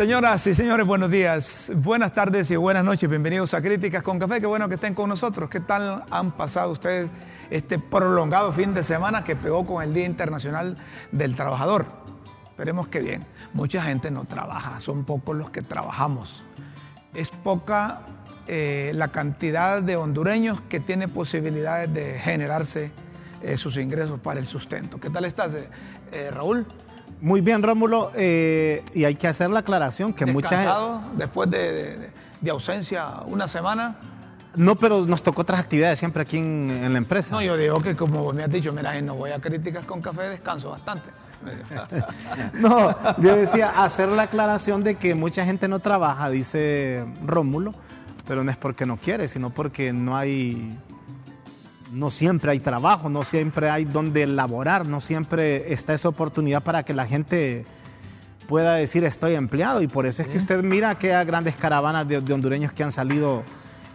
Señoras y señores, buenos días, buenas tardes y buenas noches. Bienvenidos a Críticas con Café. Qué bueno que estén con nosotros. ¿Qué tal han pasado ustedes este prolongado fin de semana que pegó con el Día Internacional del Trabajador? Esperemos que bien. Mucha gente no trabaja, son pocos los que trabajamos. Es poca eh, la cantidad de hondureños que tiene posibilidades de generarse eh, sus ingresos para el sustento. ¿Qué tal estás, eh, Raúl? Muy bien, Rómulo, eh, y hay que hacer la aclaración que muchas... después de, ausencia una semana? No, pero nos tocó otras actividades siempre aquí en, la empresa. No, yo digo que como me has dicho, mira, no voy a críticas con café, descanso bastante. no, yo decía hacer la aclaración de que mucha gente no trabaja, dice Rómulo, pero no es porque no quiere, sino porque no hay no siempre hay trabajo, no siempre hay donde laborar, no siempre está esa oportunidad para que la gente pueda decir estoy empleado y por eso es que usted mira que hay grandes caravanas de, hondureños que han salido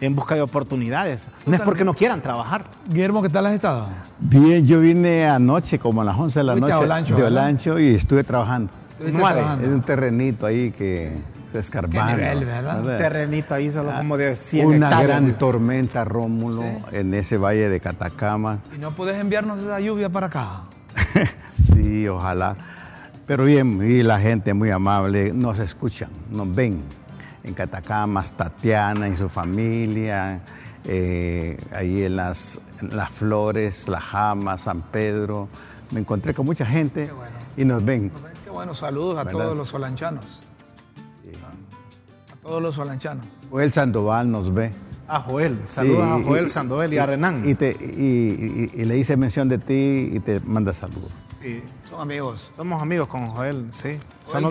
en busca de oportunidades. No es porque no quieran trabajar. Guillermo, ¿qué tal has estado? Bien, yo vine anoche, como a las 11 de la noche, de Olancho y estuve trabajando. Es un terrenito ahí que escarbando. ¿verdad? Un terrenito ahí solo ah, como de 100 Una gran tormenta, Rómulo, en ese valle de Catacama. ¿Y no puedes enviarnos esa lluvia para acá? sí, ojalá. Pero bien, y la gente muy amable, nos escuchan, nos ven. En Catacama, Tatiana y su familia, eh, ahí en las, las Flores, La Jama, San Pedro. Me encontré con mucha gente y nos ven. Qué bueno, saludos a todos los solanchanos todos los solanchanos. Joel Sandoval nos ve. A Joel, saludos a Joel Sandoval y, a Renan. Y, le hice mención de ti y te manda saludos. Sí, son amigos. Somos amigos con Joel, sí. Son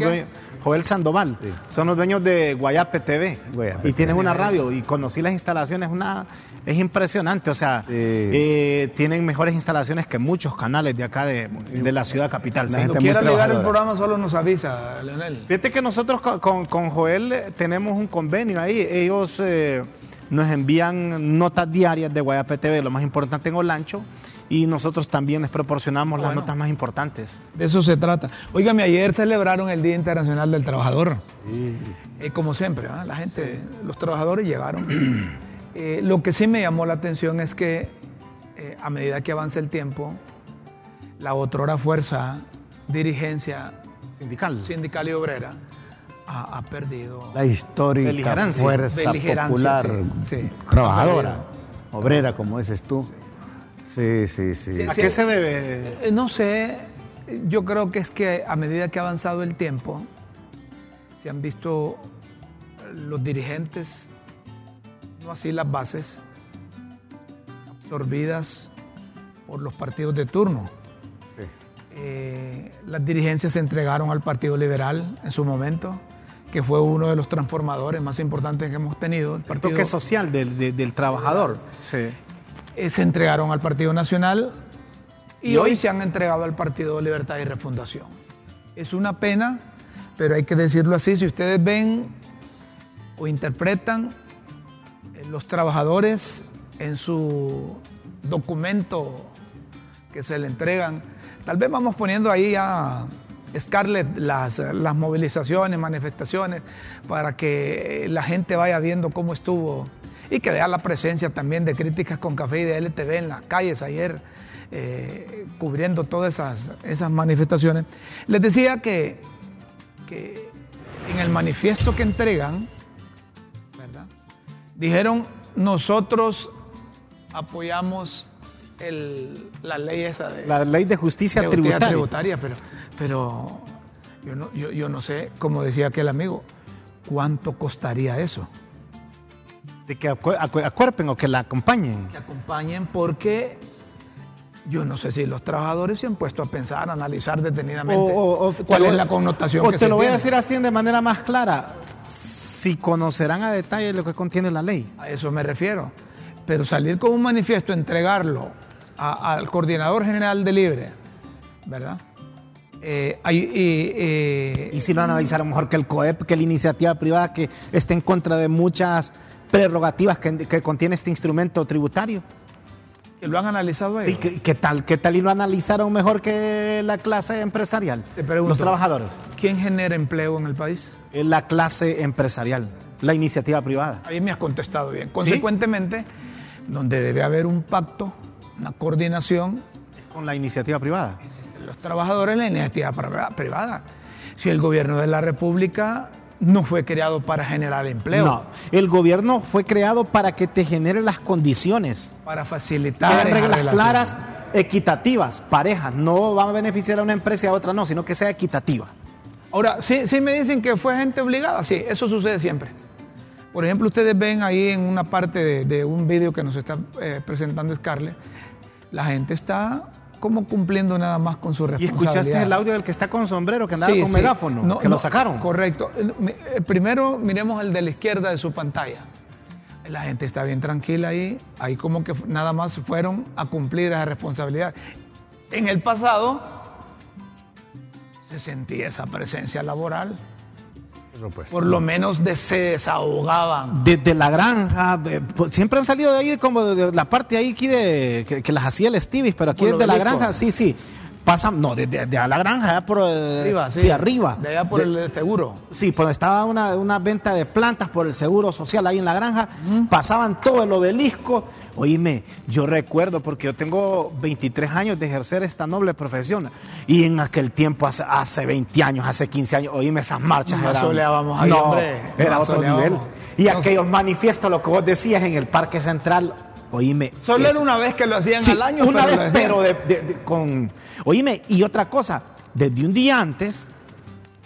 Joel Sandoval. Son los dueños de Guayape TV. y tienen una radio y conocí las instalaciones, una es impresionante. O sea, eh, tienen mejores instalaciones que muchos canales de acá de, la ciudad capital. Si quiera ligar el programa, solo nos avisa, Leonel. Fíjate que nosotros con, Joel eh, tenemos un convenio ahí. Ellos eh, nos envían notas diarias de Guayape TV, lo más importante en Olancho y nosotros también les proporcionamos las notas más importantes. De eso se trata. Óigame, ayer celebraron el Día Internacional del Trabajador. Sí. Eh, como siempre, la gente, los trabajadores llegaron. Eh, lo que sí me llamó la atención es que eh, a medida que avanza el tiempo, la otrora fuerza, dirigencia sindical, sindical y obrera ha, perdido la histórica fuerza popular trabajadora, obrera, como dices tú. Sí, sí, sí. ¿A qué se debe? Eh, no sé, yo creo que es que a medida que ha avanzado el tiempo, se han visto los dirigentes, así las bases, absorbidas por los partidos de turno. Eh, las dirigencias se entregaron al Partido Liberal en su momento, que fue uno de los transformadores más importantes que hemos tenido. El, partido, toque social del, del trabajador. Sí. Eh, se entregaron al Partido Nacional y, hoy? se han entregado al Partido Libertad y Refundación. Es una pena, pero hay que decirlo así, si ustedes ven o interpretan los trabajadores en su documento que se le entregan, tal vez vamos poniendo ahí a Scarlett las, las movilizaciones, manifestaciones, para que la gente vaya viendo cómo estuvo y que vea la presencia también de Críticas con Café y de LTV en las calles ayer, eh, cubriendo todas esas, esas manifestaciones. Les decía que, que en el manifiesto que entregan. Dijeron, nosotros apoyamos el, la ley esa de... La ley de justicia, tributaria. tributaria. Pero, pero yo, no, yo, yo no sé, como decía aquel amigo, ¿cuánto costaría eso? de que acuerpen o que la acompañen. Que acompañen porque yo no sé si los trabajadores se han puesto a pensar, a analizar detenidamente cuál es la connotación o que te lo voy a decir así de manera más clara, si conocerán a detalle lo que contiene la ley. A eso me refiero. Pero salir con un manifiesto, entregarlo al coordinador general de Libre, ¿verdad? Eh, eh, y si lo analizaron mejor que el COEP, que la iniciativa privada que esté en contra de muchas prerrogativas que, contiene este instrumento tributario. Que lo han analizado ellos. Sí, ¿qué, tal, ¿qué tal y lo analizaron mejor que la clase empresarial? Te pregunto, Los trabajadores. ¿Quién genera empleo en el país? Es la clase empresarial, la iniciativa privada. Ahí me has contestado bien. Consecuentemente, donde debe haber un pacto, una coordinación Con la iniciativa privada. los trabajadores la iniciativa priva- privada. Si el gobierno de la República no fue creado para generar empleo, No, el gobierno fue creado para que te genere las condiciones. para facilitar reglas claras, equitativas, parejas. No va a beneficiar a una empresa y a otra no, sino que sea equitativa. Ahora, sí, sí me dicen que fue gente obligada, sí, eso sucede siempre. Por ejemplo, ustedes ven ahí en una parte de, de un vídeo que nos está eh, presentando Scarlett, la gente está como cumpliendo nada más con su ¿Y responsabilidad. escuchaste el audio del que está con sombrero, que andaba Sí, con sí. megáfono? No, que no, lo sacaron. Correcto. Eh, eh, Primero miremos el de la izquierda de su pantalla. La gente está bien tranquila ahí. Ahí como que nada más fueron a cumplir esa responsabilidad. En el pasado se sentía esa presencia laboral. Por supuesto. Por lo menos de, se desahogaban. Desde la granja, eh, pues, siempre han salido de ahí como de, de la parte ahí aquí de que, que las hacía el Stevie, pero aquí Por desde la granja, sí, sí. Pasan, no, desde de, a la granja, allá por eh, Arriba, sí. sí, arriba. De allá por De- el seguro. Sí, pues estaba una, una venta de plantas por el seguro social ahí en la granja. Pasaban todo el obelisco. Oíme, yo recuerdo, porque yo tengo 23 años de ejercer esta noble profesión. Y en aquel tiempo, hace, hace 20 años, hace 15 años, oíme, esas marchas Nos eran. asoleábamos ahí, no, hombre. era otro nivel. Y aquellos manifiestos, lo que vos decías en el Parque Central, oíme. Solo era una vez que lo hacían Sí, al año. una pero vez, pero de, de- de- con... Oíme, y otra cosa, desde un día antes,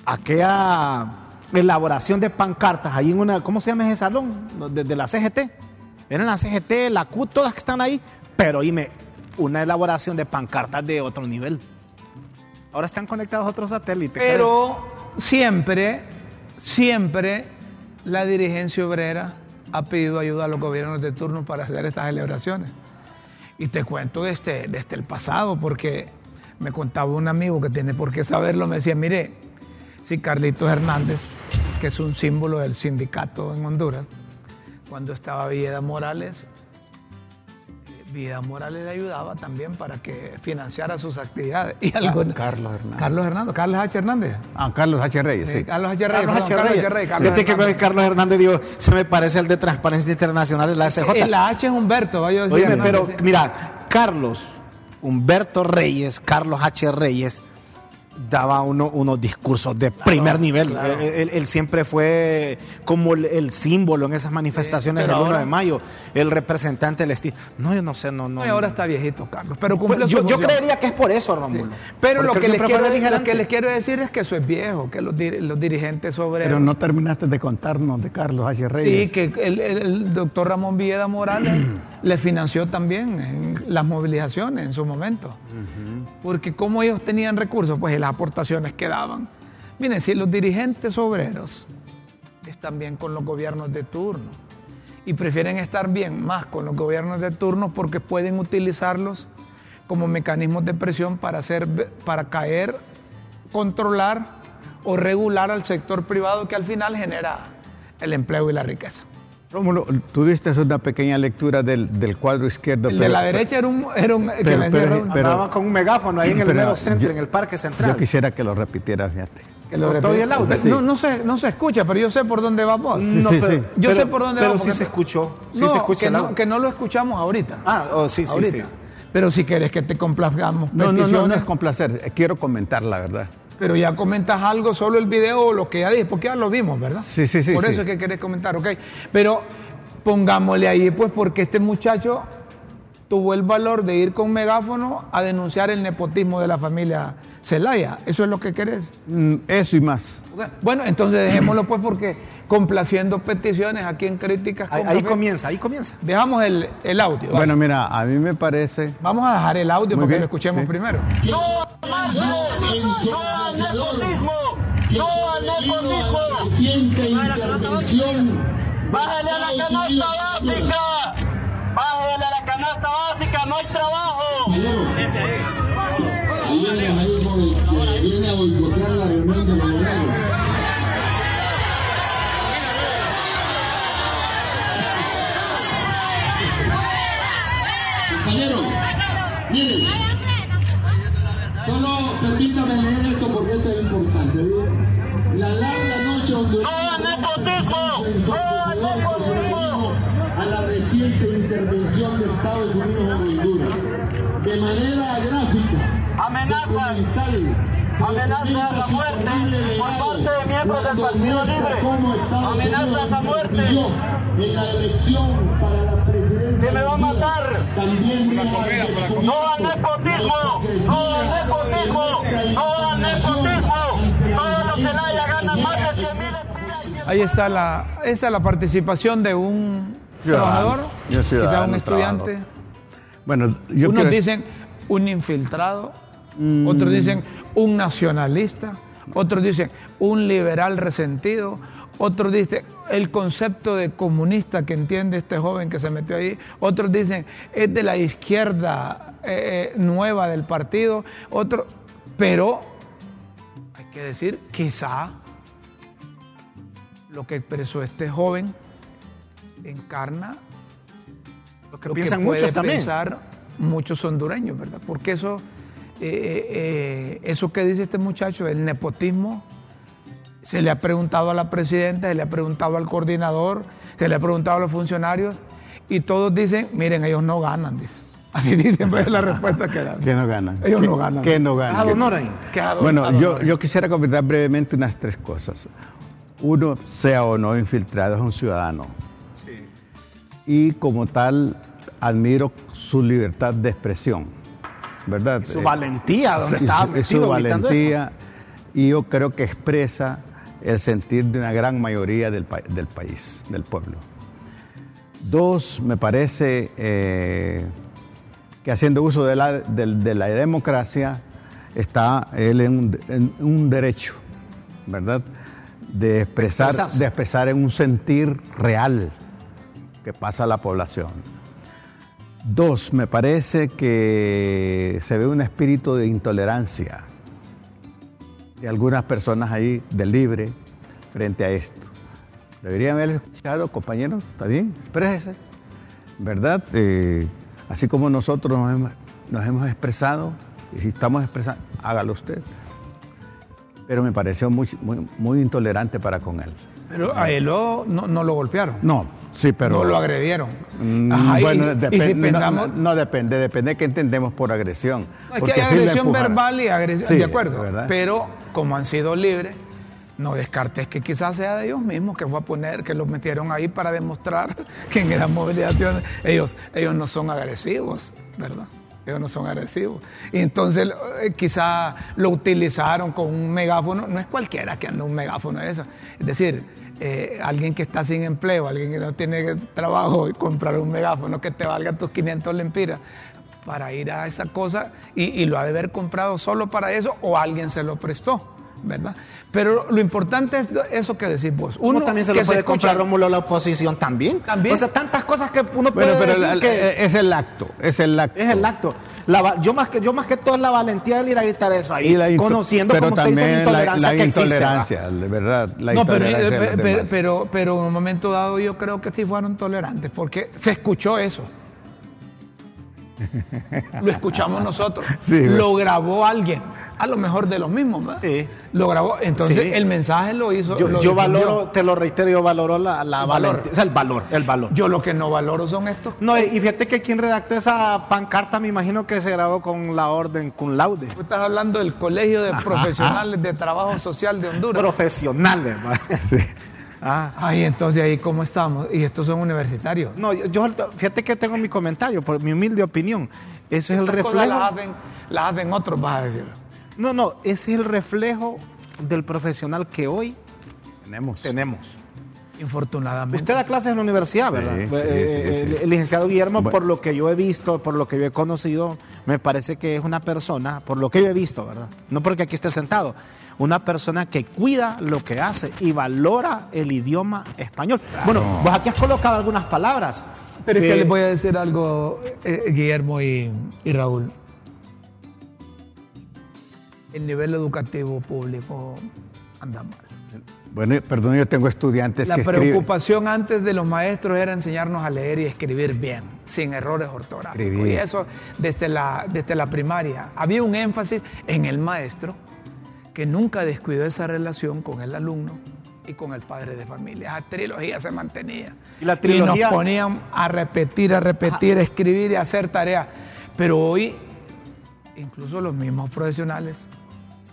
aquella elaboración de pancartas ahí en una, ¿cómo se llama ese salón? Desde la CGT. Eran la CGT, la Q, todas que están ahí, pero oíme, una elaboración de pancartas de otro nivel. Ahora están conectados a otros satélites. Pero siempre, siempre la dirigencia obrera ha pedido ayuda a los gobiernos de turno para hacer estas celebraciones. Y te cuento desde, desde el pasado, porque me contaba un amigo que tiene por qué saberlo, me decía, mire, si Carlitos Hernández, que es un símbolo del sindicato en Honduras, cuando estaba Villeda Morales, Villeda Morales le ayudaba también para que financiara sus actividades. Y algo- Carlos Hernández. Carlos Hernández, Carlos H. Hernández. Ah, Carlos H. Reyes, Sí, sí. Carlos H. Reyes. Carlos perdón, H. Carlos Reyes. H. Reyes, Carlos Fíjate que Hernández. Carlos Hernández dijo, se me parece al de Transparencia Internacional de la SJ. La H es Humberto, vaya a decir Hernández, pero sí. mira, Carlos, Humberto Reyes, Carlos H. Reyes, daba uno- unos discursos de primer nivel. claro. Él, él- él siempre fue como el, el símbolo en esas manifestaciones del 1 ahora- de mayo, el representante del estilo. No, yo no sé, no, no. Ahora está viejito, Carlos. Pero cumple Pues yo, yo creería que es por eso, Rómulo. Pero lo que, les quiero, fue lo beligerante. que les quiero decir es que eso es viejo, que los, dir- los dirigentes sobre Pero no terminaste de contarnos de Carlos H. Reyes. Sí, que el, el- el doctor Ramón Villeda Morales le financió también en las movilizaciones en su momento. Porque como ellos tenían recursos, pues y aportaciones que daban. Miren, si los dirigentes obreros están bien con los gobiernos de turno y prefieren estar bien más con los gobiernos de turno porque pueden utilizarlos como mecanismos de presión para hacer para caer, controlar o regular al sector privado que al final genera el empleo y la riqueza. Rómulo, tú diste una pequeña lectura del, del cuadro izquierdo. El de pero- la derecha era un... Era un pero- pero- pero- Andaba con un megáfono ahí en el pero mero centro, yo- en el Parque Central. Yo quisiera que lo repitieras, fíjate. que lo y el audio. Sí. No, no, se, no se escucha, pero yo sé por dónde va vos. No, sí, pero, sí. Yo pero- sé por dónde pero va, sí porque- se escuchó. Sí no, se escucha que no, que no lo escuchamos ahorita. Ah, oh, sí, sí, ahorita. sí. Pero si quieres que te complazcamos No, no, no, es complacer. Quiero comentar la verdad. Pero ya comentas algo, solo el video o lo que ya dije, porque ya lo vimos, ¿verdad? Sí, sí, sí, Por sí. eso es que querés comentar, ok. Pero pongámosle ahí, pues, porque este muchacho tuvo el valor de ir con megáfono a denunciar el nepotismo de la familia Celaya. ¿Eso es lo que querés? Mm, Eso y más. Bueno, entonces dejémoslo pues porque complaciendo peticiones aquí en Críticas con Ahí, comienza, ahí comienza. Dejamos el, el audio. ¿vale? Bueno, mira, a mí me parece. Vamos a dejar el audio Muy para que bien, lo escuchemos sí. primero. ¡No al marzo! ¡No al nepotismo! ¡No al nepotismo! ¡Bájale a la canasta básica! ¡Bájale a la canasta básica! ¡No hay trabajo! viene ahí por el que viene a boicotear la reunión de los manera gráfica, Amenazas, amenazas a muerte por parte de miembros del Partido Libre. Amenazas a muerte. En la elección para la presidencia. Que me va a matar. También No al nepotismo, no al nepotismo, no al nepotismo. Todos los Celaya ganan más de 100 mil Ahí está la, esa es la participación de un Ciudadano. trabajador, Y un quizá ciudadano, un estudiante. trabajador. Bueno, yo Unos quiero- dicen un infiltrado, Mm. otros dicen un nacionalista, otros dicen un liberal resentido, otros dicen el concepto de comunista que entiende este joven que se metió ahí, otros dicen es de la izquierda eh, eh, nueva del partido, otro, pero hay que decir, quizá lo que expresó este joven encarna Lo que lo piensan que muchos también. pensar muchos hondureños, ¿verdad? Porque eso, eh, eh, eh, eso que dice este muchacho, el nepotismo, se le ha preguntado a la presidenta, se le ha preguntado al coordinador, se le ha preguntado a los funcionarios y todos dicen, miren, ellos no ganan, dice. Así dicen, pues es la respuesta que dan. que no ganan. Ellos ¿Qué- no ganan. ¿Qué no ganan? Don Noray. Que Bueno, yo, yo quisiera comentar brevemente unas tres cosas. Uno, sea o no infiltrado, es un ciudadano. Y como tal, admiro su libertad de expresión, ¿verdad? Su Eh, valentía, donde y estaba su- y metido su eso. valentía, y yo creo que expresa el sentir de una gran mayoría del, pa- del país, del pueblo. Dos, me parece eh, que haciendo uso de la, del- de la democracia está él en un, en un derecho, ¿verdad? De expresar, Expresarse. de expresar en un sentir real que pasa a la población. Dos, me parece que se ve un espíritu de intolerancia de algunas personas ahí del libre frente a esto. Deberían haber escuchado, compañeros, ¿está bien? Exprésese, ¿verdad? Eh, así como nosotros nos hemos, expresado, y si estamos expresando, hágalo usted. Pero me pareció muy, muy, muy intolerante para con él. Pero a él no, no lo golpearon, No, sí, pero... no lo agredieron. Mm, Ajá, bueno, y no- dependamos- no, no depende, depende de qué entendemos por agresión. No, es que hay agresión verbal y agresión, Sí, de acuerdo. ¿verdad? Pero como han sido libres, no descartes que quizás sea de ellos mismos que fue a poner, que los metieron ahí para demostrar que en esas movilizaciones ellos, ellos no son agresivos, ¿verdad? Ellos no son agresivos. Y entonces eh, quizá lo utilizaron con un megáfono. No es cualquiera que anda un megáfono de eso. Es decir, eh, alguien que está sin empleo, alguien que no tiene trabajo y comprar un megáfono que te valga tus 500 lempiras para ir a esa cosa y, y lo ha de haber comprado solo para eso o alguien se lo prestó, ¿verdad? Pero lo importante es eso que decís vos. Uno también se que lo puede comprar Rómulo a la oposición también. También. O sea, tantas cosas que uno puede Bueno, pero decir la- que es el acto, es el acto. es el acto. La yo, más que, yo más que todo es la valentía de ir a gritar eso ahí, Y conociendo pero como usted dice la intolerancia la, que existe. intolerancia, de verdad, la no, pero, intolerancia de eh, los pe- pe- demás. pero, pero en un momento dado yo creo que sí fueron tolerantes, porque se escuchó eso. Lo escuchamos nosotros. Sí, lo grabó alguien, a lo mejor de los mismos, ¿verdad? Sí. Lo grabó. Entonces Sí. el mensaje lo hizo. Yo, lo yo difundió. valoro, te lo reitero, yo valoro la, valor. valentía, o sea, el valor, el valor. Yo lo que no valoro son estos. No, y fíjate que quien redactó esa pancarta me imagino que se grabó con la orden cum laude. Tú estás hablando del Colegio de Profesionales de Trabajo Social de Honduras. Profesionales. va. Ah. Ay, entonces ahí cómo estamos. Y estos son universitarios. No, yo, fíjate que tengo mi comentario, por mi humilde opinión. Eso es el reflejo. Las hacen, las hacen otros, vas a decir. No, no, ese es el reflejo del profesional que hoy Tenemos. tenemos. Infortunadamente. Usted da clases en la universidad, Sí, ¿verdad? sí, Eh, sí, sí. el- El licenciado Guillermo, Bueno. por lo que yo he visto, por lo que yo he conocido, me parece que es una persona, por lo que yo he visto, ¿verdad? No porque aquí esté sentado, una persona que cuida lo que hace y valora el idioma español. Bueno, vos aquí has colocado algunas palabras. Pero es que- les voy a decir algo, eh, Guillermo y, y Raúl. El nivel educativo público anda mal. Bueno, perdón, yo tengo estudiantes La que escriben. preocupación antes de los maestros era enseñarnos a leer y escribir bien, sin errores ortográficos. Escribir. Y eso desde la, desde la primaria. Había un énfasis en el maestro que nunca descuidó esa relación con el alumno y con el padre de familia. Esa trilogía se mantenía. Y la trilogía- nos ponían a repetir, a repetir, a escribir y a hacer tareas. Pero hoy, incluso los mismos profesionales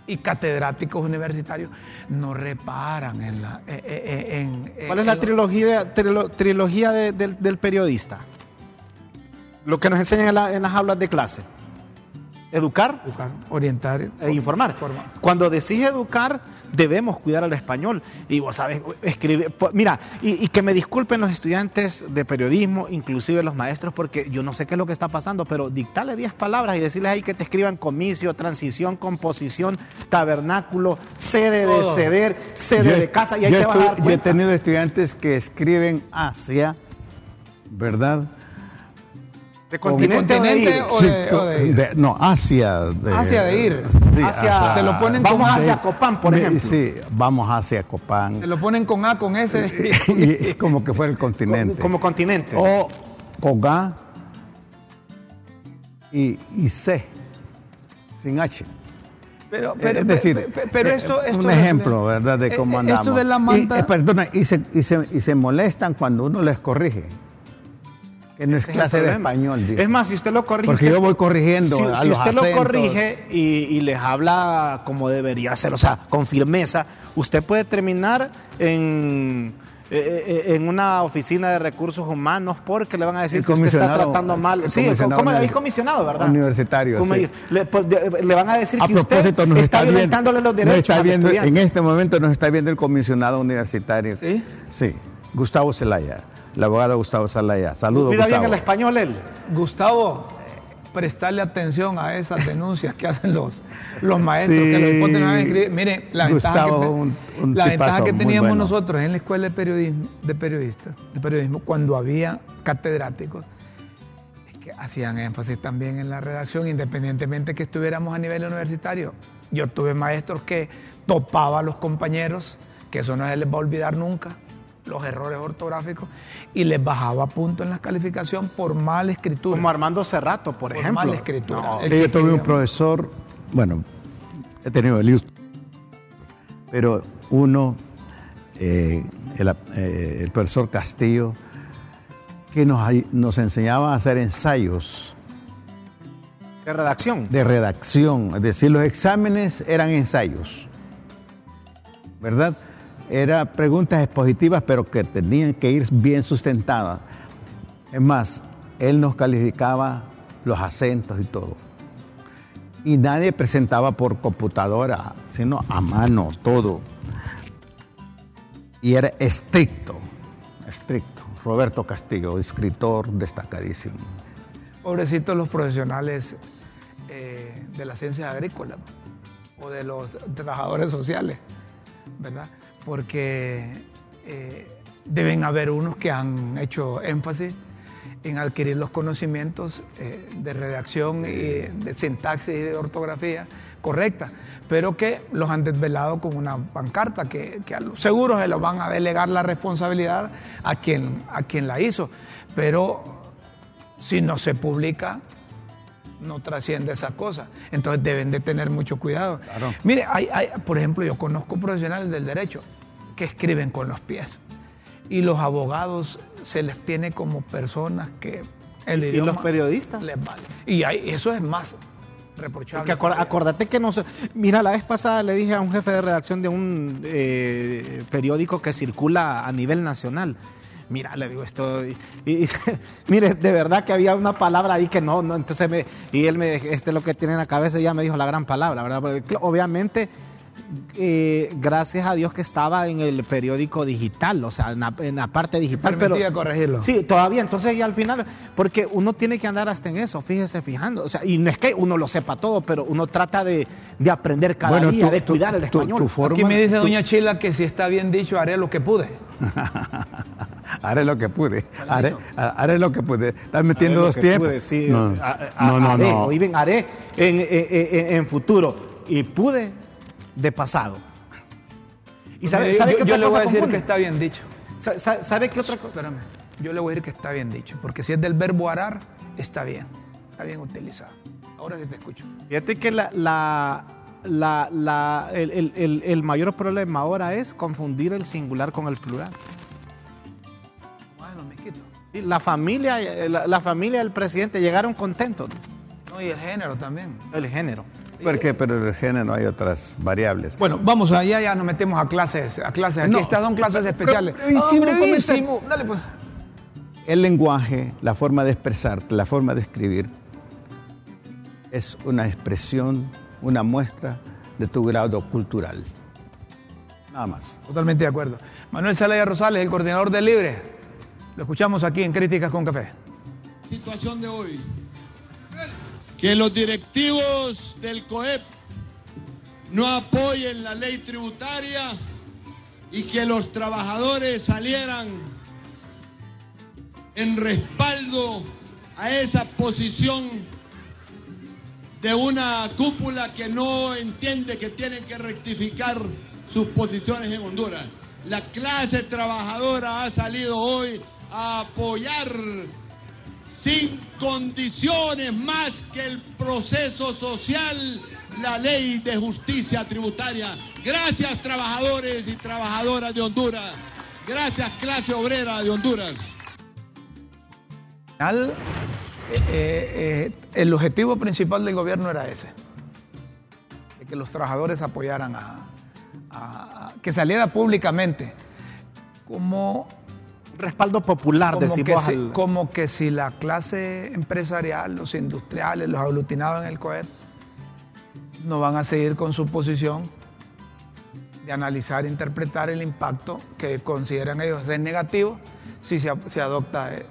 y catedráticos universitarios no reparan en la... eh, eh, en- en- ¿Cuál es la trilogía, trilo- trilogía de- del, del periodista? Lo que nos enseñan en, la- en las aulas de clase. Educar Educar, orientar e informar. Formar. Cuando decís educar, debemos cuidar al español. Y vos sabes, escribir. Mira, y, y que me disculpen los estudiantes de periodismo, inclusive los maestros, porque yo no sé qué es lo que está pasando, pero dictarle 10 palabras y decirles ahí que te escriban comicio, transición, composición, tabernáculo, sede de Todo. ceder, sede Yo- de casa, y ahí yo te vas a dar Yo he tenido estudiantes que escriben hacia, ¿verdad? ¿De Con- continente, o de continente ir? o de- ir? de- no, hacia. De, Hacia de ir. Sí, Hacia- te lo ponen vamos como hacia. Copán, por Me- ejemplo. Sí, vamos hacia Copán. Te lo ponen con A, con S. y como que fuera el continente. Como continente. O con A y, y C, sin H. Pero, Eh, es decir, pe- pe- pero eh, esto, esto un ejemplo, ¿verdad? De eh, cómo eh, andamos. Esto de la Y, manta. eh, perdona, y se, y, se, y se molestan cuando uno les corrige. Que no es es clase de español. dice. Es más, si usted lo corrige. Porque usted- yo voy corrigiendo Si, a si los usted lo corrige y, y les habla como debería ser, o sea, con firmeza, usted puede terminar en, eh, eh, en una oficina de recursos humanos porque le van a decir que usted está tratando mal. Sí, como es comisionado, ¿verdad? universitario, sí. Le, pues, le van a decir A que usted nos está viendo, violentándole los derechos está viendo, en este momento nos está viendo el comisionado universitario. ¿Sí? Sí, Gustavo Zelaya, el abogado Gustavo Zelaya. Saludos, Cuida bien Gustavo. el español él. Gustavo, prestarle atención a esas denuncias que hacen los, los maestros Sí. que los a escribir. Mire, la ventaja, Gustavo, que, un- un la ventaja que teníamos bueno. nosotros en la escuela de periodismo, de periodistas, de periodismo, cuando había catedráticos, es que hacían énfasis también en la redacción, independientemente que estuviéramos a nivel universitario. Yo tuve maestros que topaba a los compañeros, que eso no se les va a olvidar nunca, los errores ortográficos, y les bajaba punto en la calificación por mala escritura. Como Armando Cerrato, por, Por ejemplo. mala escritura. No, Yo tuve un profesor, bueno, he tenido el gusto, pero uno, eh, el, eh, el profesor Castillo, que nos, nos enseñaba a hacer ensayos de redacción. de redacción, es decir, los exámenes eran ensayos, ¿verdad? Eran preguntas expositivas, pero que tenían que ir bien sustentadas. Es más, él nos calificaba los acentos y todo. Y nadie presentaba por computadora, sino a mano, todo. Y era estricto, estricto. Roberto Castillo, escritor destacadísimo. Pobrecitos los profesionales eh, de las ciencias agrícolas o de los trabajadores sociales, ¿verdad? Porque eh, deben haber unos que han hecho énfasis en adquirir los conocimientos eh, de redacción y de sintaxis y de ortografía correcta, pero que los han desvelado con una pancarta que, que a lo seguro se lo van a delegar la responsabilidad a quien, a quien la hizo, pero si no se publica, no trasciende esa cosa. Entonces deben de tener mucho cuidado. Claro. Mire, hay, hay- por ejemplo, yo conozco profesionales del derecho que escriben con los pies y los abogados se les tiene como personas que el ¿Y idioma los periodistas? les vale. Y hay- eso es más reprochable. Que acordate que no sé. Mira, la vez pasada le dije a un jefe de redacción de un eh, periódico que circula a nivel nacional. Mira, le digo esto. Y, y- mire, de verdad que había una palabra ahí que no, no. Entonces, me, y él me, este es lo que tiene en la cabeza, y ya me dijo la gran palabra, ¿verdad? Porque, obviamente, eh, gracias a Dios que estaba en el periódico digital, o sea, en la, en la parte digital. Pero, permitía corregirlo. Sí, todavía. Entonces, ya al final, porque uno tiene que andar hasta en eso, fíjese, fijando. O sea, y no es que uno lo sepa todo, pero uno trata de, de aprender cada Bueno, día, tú- de tú- cuidar el tú- español. tu forma- Aquí me dice tú- doña Chila que si está bien dicho, haré lo que pude. haré lo que pude. Haré, haré lo que pude. Estás metiendo dos tiempos. pude, sí, no, a- a- no, no, haré, no. bien haré en, en- en- en futuro. Y pude de pasado. ¿Y sabe, sabe yo, qué yo otra le voy cosa a decir confunde? que está bien dicho. Sa- sa- ¿Sabe qué otra cosa? Espérame. Yo le voy a decir que está bien dicho, porque si es del verbo arar, está bien. Está bien utilizado. Ahora sí te escucho. Fíjate que la, la- la, la- el, el- el- el mayor problema ahora es confundir el singular con el plural. Bueno, La familia, eh, la, la familia del presidente llegaron contentos, No, y el género también. el género. ¿Por qué? Pero el género hay otras variables. Bueno, vamos allá, ya nos metemos a clases, a clases. Aquí No. estas son clases especiales. brevísimo brevísimo. Dale pues. El lenguaje, la forma de expresarte, la forma de escribir, es una expresión, una muestra de tu grado cultural. Nada más. Totalmente de acuerdo. Manuel Zelaya Rosales, el coordinador de Libre. Lo escuchamos aquí en Críticas con Café. situación de hoy. Que los directivos del COEP no apoyen la ley tributaria y que los trabajadores salieran en respaldo a esa posición de una cúpula que no entiende que tienen que rectificar sus posiciones en Honduras. La clase trabajadora ha salido hoy a apoyar sin condiciones más que el proceso social, la ley de justicia tributaria. Gracias trabajadores y trabajadoras de Honduras. Gracias clase obrera de Honduras. Eh, eh, el objetivo principal del gobierno era ese, de que los trabajadores apoyaran a- a- que saliera públicamente como, Respaldo popular, como, que decimos si, al- como que si la clase empresarial, los industriales, los aglutinados en el COEP, no van a seguir con su posición de analizar e interpretar el impacto que consideran ellos ser negativo si se, se adopta eh,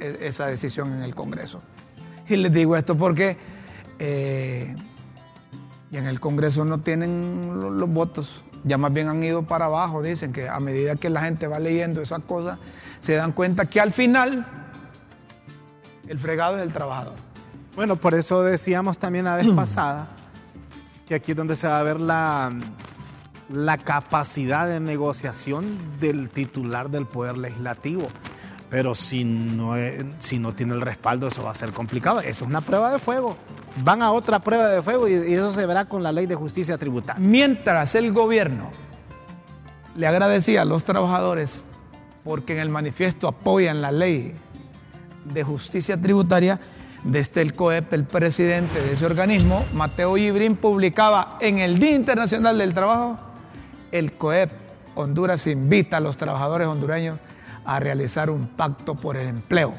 e- esa decisión en el Congreso. Y les digo esto porque eh, y en el Congreso no tienen lo- los, votos, ya más bien han ido para abajo, dicen que a medida que la gente va leyendo esas cosas, se dan cuenta que al final el fregado es el trabajador. Bueno, por eso decíamos también la vez pasada que aquí es donde se va a ver la, la capacidad de negociación del titular del Poder Legislativo. Pero si no, si no tiene el respaldo, eso va a ser complicado. Eso es una prueba de fuego. Van a otra prueba de fuego y, y eso se verá con la ley de justicia tributaria. Mientras el gobierno le agradecía a los trabajadores porque en el manifiesto apoyan la ley de justicia tributaria, desde el COEP, el presidente de ese organismo, Mateo Ibrín, publicaba en el Día Internacional del Trabajo, el COEP Honduras invita a los trabajadores hondureños a realizar un pacto por el empleo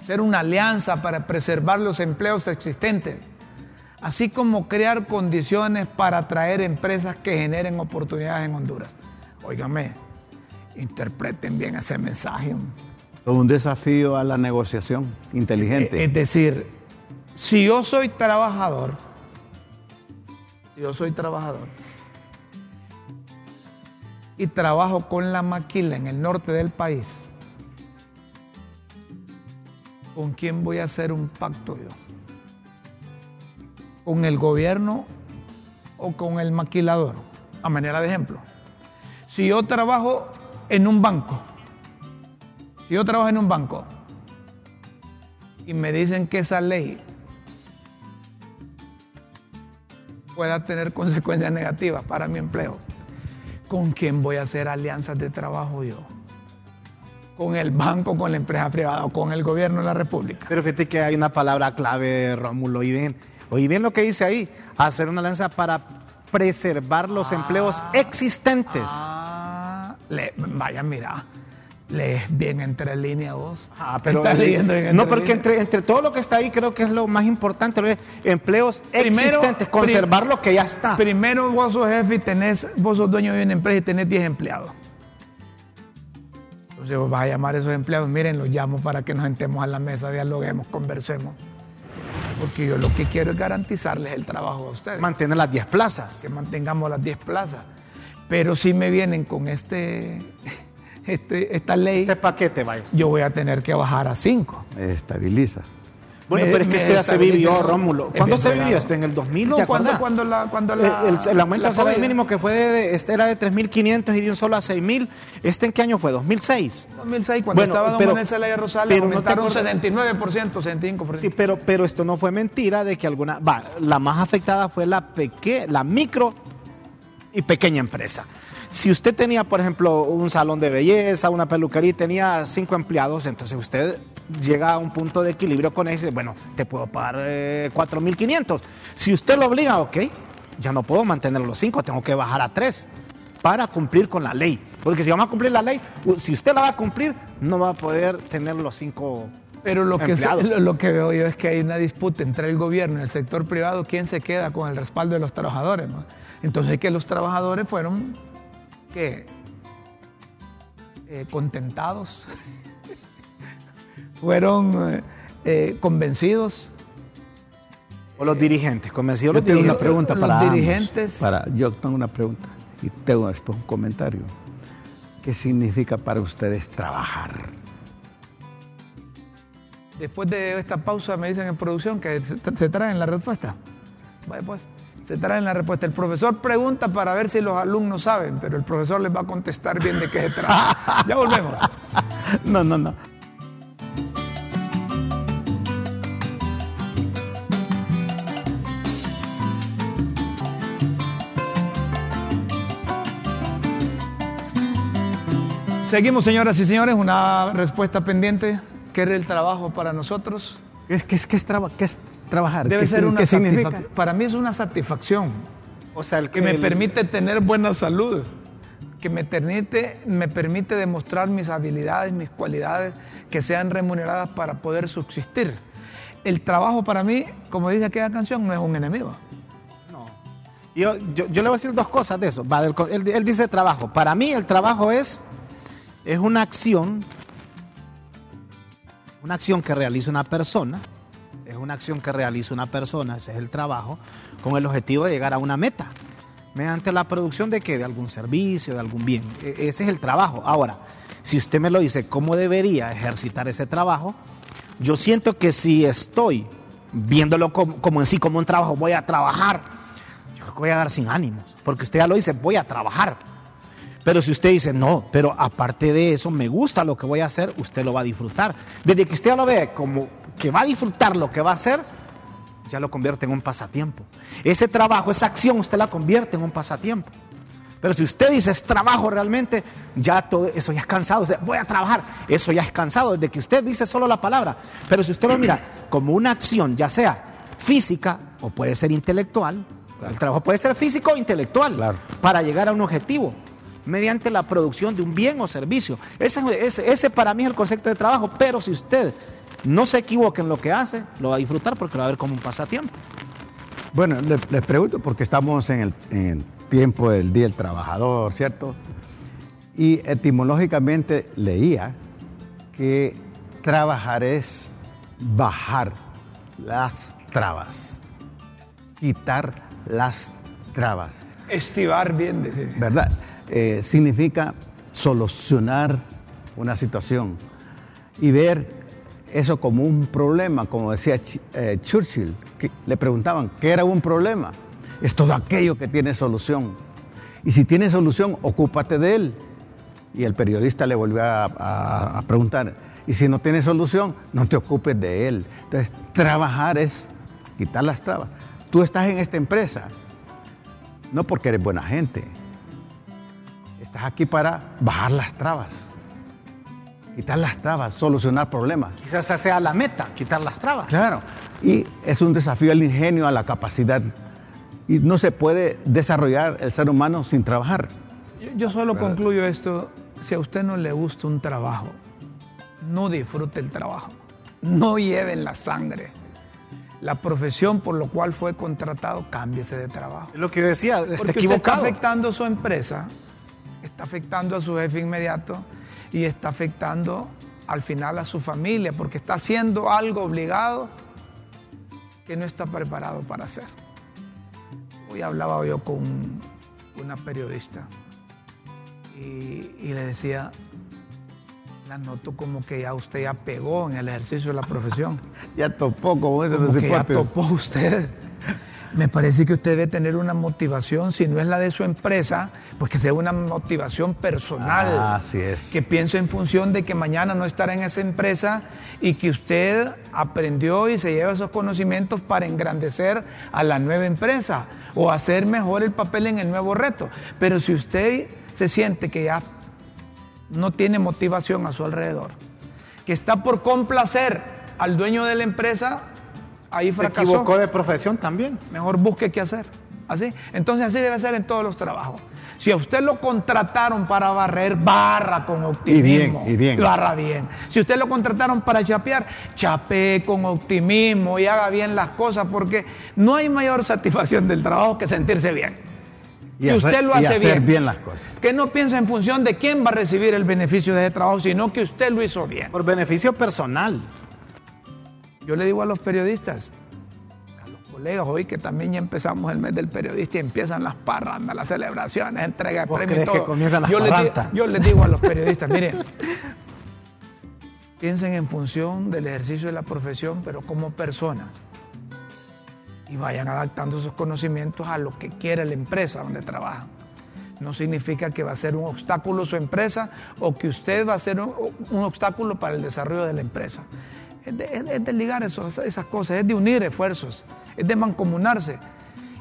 hacer una alianza para preservar los empleos existentes, así como crear condiciones para atraer empresas que generen oportunidades en Honduras. Óigame, interpreten bien ese mensaje. Un desafío a la negociación inteligente. Es decir, si yo soy trabajador, si yo soy trabajador y trabajo con la maquila en el norte del país, ¿con quién voy a hacer un pacto yo? ¿Con el gobierno o con el maquilador? A manera de ejemplo. Si yo trabajo en un banco, si yo trabajo en un banco y me dicen que esa ley pueda tener consecuencias negativas para mi empleo, ¿con quién voy a hacer alianzas de trabajo yo? ¿Con el banco, con la empresa privada o con el gobierno de la República? Pero fíjate que hay una palabra clave, Rómulo. Oí bien, oí bien lo que dice ahí. Hacer una alianza para preservar los empleos existentes. Ah, le- vaya, mira, lees bien entre líneas vos. Ah, pero Estás leyendo bien no, entre porque líneas. entre, entre todo lo que está ahí creo que es lo más importante, empleos Primero, existentes, conservar lo que ya está. Primero vos sos jefe y tenés, vos sos dueño de una empresa y tenés 10 empleados. Entonces vos vas a llamar a esos empleados, miren, los llamo para que nos sentemos a la mesa, dialoguemos, conversemos. Porque yo lo que quiero es garantizarles el trabajo a ustedes. Mantener las 10 plazas. que mantengamos las 10 plazas. Pero si me vienen con este, este, esta ley, Este paquete, vaya. yo voy a tener que bajar a 5. Estabiliza. Bueno, me- pero es que esto ya se vivió, ¿no? Rómulo. ¿Cuándo se vivió esto? ¿En el 2000? No, ¿Te cuando, acuerdas? cuando la, cuando la, el, el aumento del salario mínimo que fue de, de- este era de 3.500 y de un solo a 6.000. ¿Este en qué año fue? ¿2006? 2006, cuando Bueno, estaba don Manuel Zelaya Rosales, pero no aumentaron acuerdas- 69%, 65%. Sí, pero, pero esto no fue mentira de que alguna... Va, la más afectada fue la, peque, la micro y pequeña empresa. Si usted tenía, por ejemplo, un salón de belleza, una peluquería y tenía cinco empleados, entonces usted llega a un punto de equilibrio con dice, bueno, te puedo pagar eh, 4.500. Si usted lo obliga, ok, ya no puedo mantener los cinco, tengo que bajar a tres para cumplir con la ley. Porque si vamos a cumplir la ley, si usted la va a cumplir, no va a poder tener los cinco Pero lo que, lo, lo que veo yo es que hay una disputa entre el gobierno y el sector privado, quién se queda con el respaldo de los trabajadores. ¿no? Entonces que los trabajadores fueron ¿qué? Eh, contentados, fueron eh, eh, convencidos. O los dirigentes, convencidos Yo los tengo una dirigentes. pregunta los para ambos. dirigentes- Para, yo tengo una pregunta y tengo después un comentario. ¿Qué significa para ustedes trabajar? Después de esta pausa me dicen en producción que se, se traen la respuesta. Vaya pues, se traen la respuesta. El profesor pregunta para ver si los alumnos saben, pero el profesor les va a contestar bien de qué se trata. ya volvemos. No, no, no. Seguimos, señoras y señores, una respuesta pendiente. ¿Qué es el trabajo para nosotros? ¿Qué es, es, traba- es trabajar? Debe ¿Qué, ser una ¿qué significa? satisfacción. Para mí es una satisfacción O sea, el que me el- permite tener buena salud, que me permite, me permite demostrar mis habilidades, mis cualidades, que sean remuneradas para poder subsistir. El trabajo para mí, como dice aquella canción, no es un enemigo. No. Yo, yo, yo le voy a decir dos cosas de eso. Va, del co- él, él dice trabajo. Para mí el trabajo es, es una acción, una acción que realiza una persona, una acción que realiza una persona, ese es el trabajo, con el objetivo de llegar a una meta, mediante la producción de qué, de algún servicio, de algún bien. E- ese es el trabajo. Ahora, si usted me lo dice, ¿cómo debería ejercitar ese trabajo? Yo siento que si estoy viéndolo como, como en sí, como un trabajo, voy a trabajar, yo creo que voy a dar sin ánimos, porque usted ya lo dice, voy a trabajar. Pero si usted dice, no, pero aparte de eso, me gusta lo que voy a hacer, usted lo va a disfrutar. Desde que usted lo ve como que va a disfrutar lo que va a hacer, ya lo convierte en un pasatiempo. Ese trabajo, esa acción, usted la convierte en un pasatiempo. Pero si usted dice es trabajo realmente, ya todo eso ya es cansado. Usted, voy a trabajar, eso ya es cansado desde que usted dice solo la palabra. Pero si usted lo mira como una acción, ya sea física o puede ser intelectual, el trabajo puede ser físico o intelectual Claro. para llegar a un objetivo mediante la producción de un bien o servicio. Ese, ese- ese para mí es el concepto de trabajo. Pero si usted no se equivoca en lo que hace, lo va a disfrutar porque lo va a ver como un pasatiempo. Bueno, le- les pregunto porque estamos en el, en el tiempo del Día del Trabajador, ¿cierto? Y etimológicamente leía que trabajar es bajar las trabas, quitar las trabas, Estivar bien, dice. ¿verdad? Eh, significa solucionar una situación y ver eso como un problema, como decía eh, Churchill, que le preguntaban, ¿qué era un problema? Es todo aquello que tiene solución. Y si tiene solución, ocúpate de él. Y el periodista le volvió a, a- a preguntar, y si no tiene solución, no te ocupes de él. Entonces, trabajar es quitar las trabas. Tú estás en esta empresa, no porque eres buena gente, estás aquí para bajar las trabas, quitar las trabas, solucionar problemas. Quizás esa sea la meta, quitar las trabas. Claro. Y es un desafío al ingenio, a la capacidad. Y no se puede desarrollar el ser humano sin trabajar. Yo, yo solo concluyo esto, si a usted no le gusta un trabajo, no disfrute el trabajo, no lleve en la sangre. La profesión por lo cual fue contratado, cámbiese de trabajo. Es lo que yo decía, está Porque usted está equivocado. afectando a su empresa, está afectando a su jefe inmediato y está afectando al final a su familia, porque está haciendo algo obligado que no está preparado para hacer. Hoy hablaba yo con una periodista y, y le decía, La noto como que ya usted ya pegó en el ejercicio de la profesión. Ya topó como Como que ya topó usted. Me parece que usted debe tener una motivación, si no es la de su empresa, pues que sea una motivación personal. Ah, así es. Que piense en función de que mañana no estará en esa empresa y que usted aprendió y se lleva esos conocimientos para engrandecer a la nueva empresa o hacer mejor el papel en el nuevo reto. Pero si usted se siente que ya no tiene motivación a su alrededor, que está por complacer al dueño de la empresa, ahí Se equivocó de profesión también. Mejor busque qué hacer. Así. Entonces así debe ser en todos los trabajos. Si a usted lo contrataron para barrer, barra con optimismo. Y bien, y bien. Barra bien. Si usted lo contrataron para chapear, chapee con optimismo y haga bien las cosas porque no hay mayor satisfacción del trabajo que sentirse bien. Y que hacer- usted lo y hace hacer bien. bien las cosas. Que no piense en función de quién va a recibir el beneficio de ese trabajo, sino que usted lo hizo bien. Por beneficio personal. Yo le digo a los periodistas, a los colegas, hoy que también ya empezamos el mes del periodista y empiezan las parrandas, las celebraciones, entrega de ¿Vos premios que todo. comienzan las yo, les yo les digo a los periodistas, miren, piensen en función del ejercicio de la profesión, pero como personas. Y vayan adaptando sus conocimientos a lo que quiere la empresa donde trabajan. No significa que va a ser un obstáculo su empresa o que usted va a ser un, un obstáculo para el desarrollo de la empresa. Es de, es de- es de ligar esas cosas, es de unir esfuerzos, es de mancomunarse.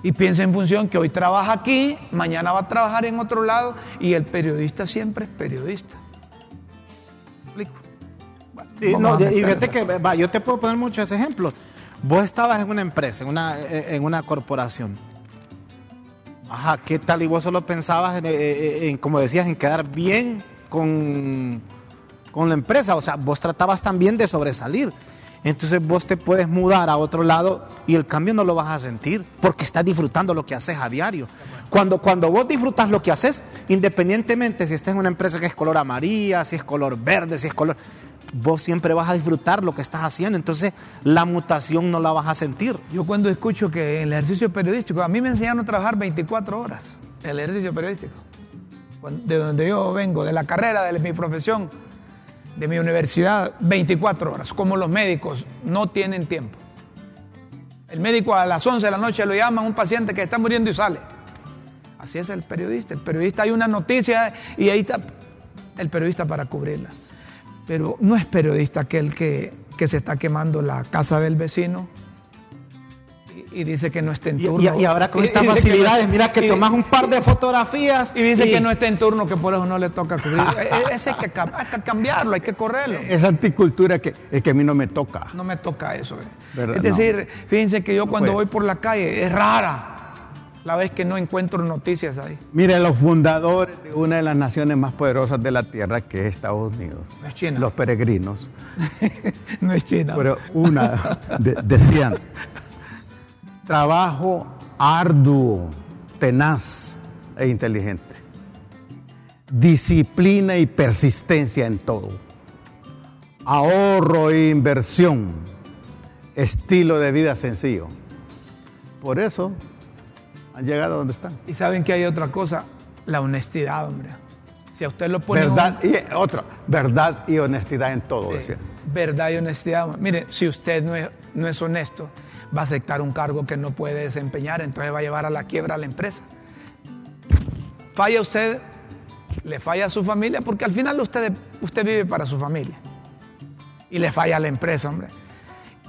Y piensa en función que hoy trabaja aquí, mañana va a trabajar en otro lado y el periodista siempre es periodista. ¿Me explico? Y, no, y esa que, va, yo te puedo poner muchos ejemplos. Vos estabas en una empresa, en una, en una corporación. Ajá, ¿qué tal? Y vos solo pensabas en, eh, eh, en, como decías, en quedar bien con, con la empresa. O sea, vos tratabas también de sobresalir. Entonces vos te puedes mudar a otro lado y el cambio no lo vas a sentir porque estás disfrutando lo que haces a diario. Cuando, cuando vos disfrutas lo que haces, independientemente si estás en una empresa que es color amarilla, si es color verde, si es color... Vos siempre vas a disfrutar lo que estás haciendo. Entonces la mutación no la vas a sentir. Yo cuando escucho que el ejercicio periodístico, a mí me enseñaron a trabajar 24 horas, el ejercicio periodístico. De donde yo vengo, de la carrera, de mi profesión, de mi universidad, 24 horas. Como los médicos, no tienen tiempo. El médico a las 11 de la noche lo llama a un paciente que está muriendo y sale. Así es el periodista. El periodista hay una noticia y ahí está el periodista para cubrirla. Pero no es periodista aquel que, que se está quemando la casa del vecino y, dice que no está en turno. y- y ahora con estas no- facilidades, mira que tomas un par de fotografías Y dice que no está en turno, que por eso no le toca cubrir. E- e- Ese hay que, hay que cambiarlo, hay que correrlo. Esa anticultura que, es que a mí no me toca. No me toca eso. eh. Es decir, fíjense que yo No cuando puede. voy por la calle, es rara la vez que no encuentro noticias ahí. Mire, los fundadores de una de las naciones más poderosas de la Tierra, que es Estados Unidos, No es China. los peregrinos, no es China. pero una, de- decían, trabajo arduo, tenaz e inteligente, disciplina y persistencia en todo, ahorro e inversión, estilo de vida sencillo. Por eso han llegado a donde están. Y saben que hay otra cosa, la honestidad, hombre. Si a usted lo pone un- Verdad y otro, verdad y honestidad en todo, Sí, decía. verdad y honestidad. Mire, si usted no es, no es honesto, va a aceptar un cargo que no puede desempeñar, entonces va a llevar a la quiebra a la empresa. Falla usted, le falla a su familia, porque al final usted, usted vive para su familia. Y le falla a la empresa, hombre.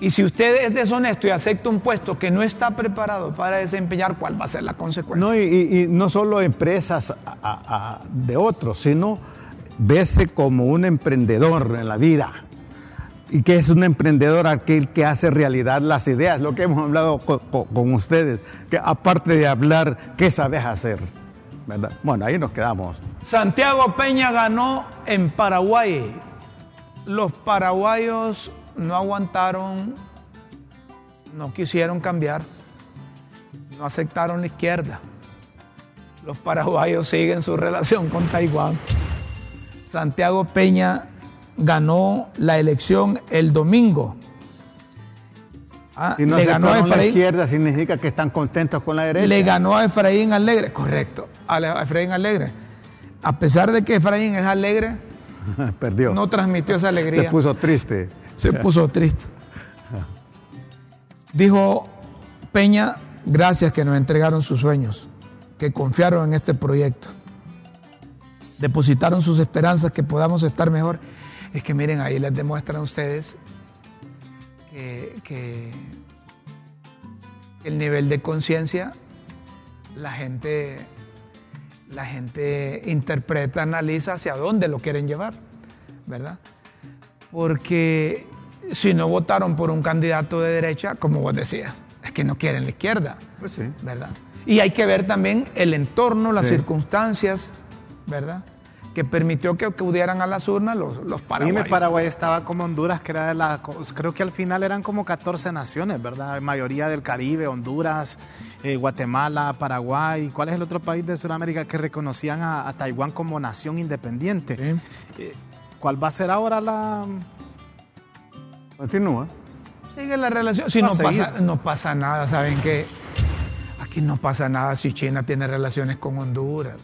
Y si usted es deshonesto y acepta un puesto que no está preparado para desempeñar, ¿cuál va a ser la consecuencia? No, y, no solo empresas de otros, sino verse como un emprendedor en la vida. Y que es un emprendedor aquel que hace realidad las ideas, lo que hemos hablado co- co- con, ustedes, que aparte de hablar, ¿qué sabes hacer? ¿Verdad? Bueno, ahí nos quedamos. Santiago Peña ganó en Paraguay. Los paraguayos no aguantaron, no quisieron cambiar, no aceptaron la izquierda. Los paraguayos siguen su relación con Taiwán. Santiago Peña ganó la elección el domingo. Ah, Si no le ganó a aceptaron la Efraín, izquierda, significa que están contentos con la derecha. le ganó a Efraín Alegre, correcto, a Efraín Alegre. A pesar de que Efraín es alegre, Perdió. no transmitió esa alegría. Se puso triste. Se puso triste. Dijo Peña, gracias que nos entregaron sus sueños, que confiaron en este proyecto, depositaron sus esperanzas que podamos estar mejor. Es que miren, ahí les demuestran a ustedes que, que el nivel de conciencia, la gente, la gente interpreta, analiza hacia dónde lo quieren llevar, ¿verdad? Porque si no votaron por un candidato de derecha, como vos decías, es que no quieren la izquierda, Pues sí. ¿verdad? Y hay que ver también el entorno, las Sí. circunstancias, ¿verdad? Que permitió que acudieran a las urnas los, los Dime, paraguayos. Paraguay estaba como Honduras, que era de la. Creo que al final eran como 14 naciones, ¿verdad? Mayoría del Caribe, Honduras, eh, Guatemala, Paraguay. ¿Cuál es el otro país de Sudamérica que reconocían a, a Taiwán como nación independiente? Eh, ¿Cuál va a ser ahora la.? Continúa. Sigue la relación. Si no pasa, no pasa nada, ¿saben qué? Aquí no pasa nada si China tiene relaciones con Honduras.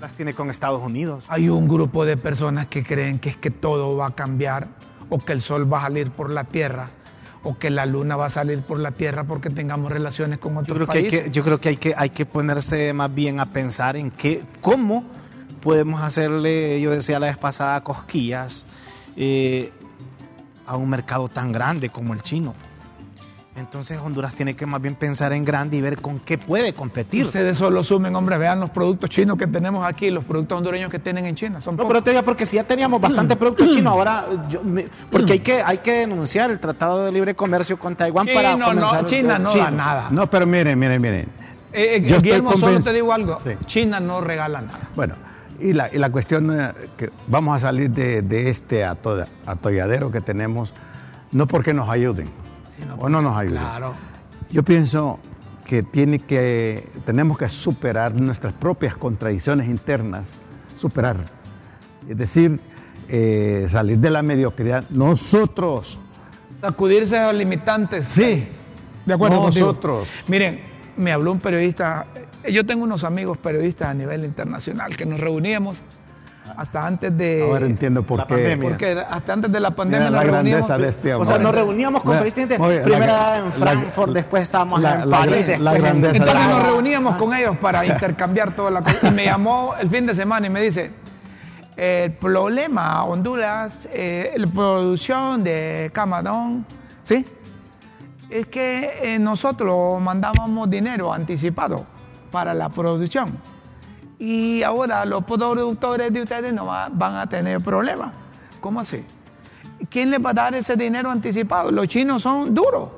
Las tiene con Estados Unidos. Hay un grupo de personas que creen que es que todo va a cambiar o que el sol va a salir por la tierra o que la luna va a salir por la tierra porque tengamos relaciones con Yo otros creo, que hay países. que, yo creo que hay que hay que ponerse más bien a pensar en qué, cómo podemos hacerle, yo decía la vez pasada, cosquillas eh, a un mercado tan grande como el chino. Entonces Honduras tiene que más bien pensar en grande y ver con qué puede competir. Ustedes solo sumen, hombre, vean los productos chinos que tenemos aquí, los productos hondureños que tienen en China. Son No, pocos. pero te digo porque si ya teníamos bastante producto chino, ahora yo me- porque hay que hay que denunciar el Tratado de Libre Comercio con Taiwán para comenzar no, China no Chino. da nada. No, pero miren, miren, miren. Eh, eh, Yo Guillermo, solo te digo algo. Sí. China no regala nada. Bueno, y la, y la cuestión eh, que vamos a salir de, de este ato- atolladero que tenemos, no porque nos ayuden, O no nos ayuden. Claro. Yo pienso que, tiene que tenemos que superar nuestras propias contradicciones internas, superar. Es decir, eh, salir de la mediocridad. Nosotros, Sacudirse a los limitantes. Sí. De acuerdo Nosotros. contigo. Miren, me habló un periodista. Yo tengo unos amigos periodistas a nivel internacional que nos reuníamos hasta antes de. ahora entiendo por La qué. pandemia. Porque hasta antes de la pandemia Mira la nos reuníamos. grandeza de este O sea, nos reuníamos con Primero la- en la- Frankfurt, después estábamos la- en la- París, la después en Entonces nos reuníamos con ellos para intercambiar toda la cosa. Y me llamó el fin de semana y me dice, el problema, Honduras, eh, la producción de camarón, ¿sí? Es que eh, nosotros mandábamos dinero anticipado para la producción. Y ahora los productores de ustedes no va- van a tener problemas. ¿Cómo así? ¿Quién les va a dar ese dinero anticipado? Los chinos son duros.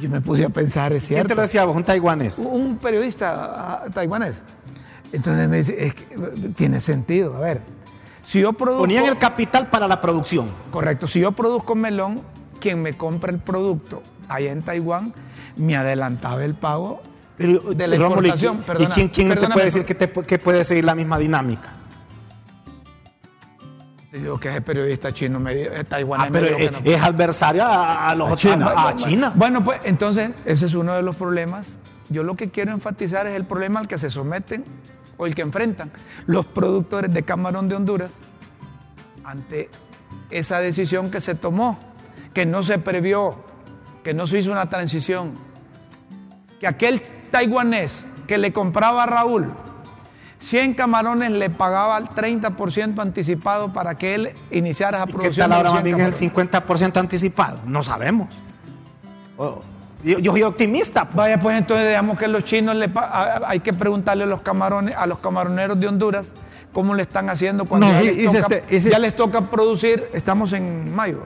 Yo me puse a pensar, es ¿Quién cierto. te lo decía vos? Un taiwanés. Un periodista ah, taiwanés. Entonces me dice, es que, tiene sentido. A ver, si yo produzco... Ponían el capital para la producción. Correcto, si yo produzco melón, quien me compra el producto allá en Taiwán me adelantaba el pago Pero, de la Rómulo, ¿y exportación. quién- ¿Y Perdona, quién, quién te puede decir que, te, que puede seguir la misma dinámica? Te digo que ese periodista chino me dijo, eh, taiwanés Ah, pero es, que no. es adversario a, a los A China. a, a China. Bueno, pues entonces ese es uno de los problemas. Yo lo que quiero enfatizar es el problema al que se someten o el que enfrentan los productores de camarón de Honduras ante esa decisión que se tomó, que no se previó, que no se hizo una transición, que aquel taiwanés que le compraba a Raúl 100 camarones le pagaba el 30% anticipado para que él iniciara esa ¿Qué producción. tal de ahora más 100 bien es camarones. el 50% anticipado? No sabemos. Oh, Yo, yo soy optimista. pues. Vaya, pues entonces digamos que los chinos le hay que preguntarle a los camarones, a los camaroneros de Honduras cómo le están haciendo cuando No, ya, y- les toca, este- ya les toca producir, estamos en mayo.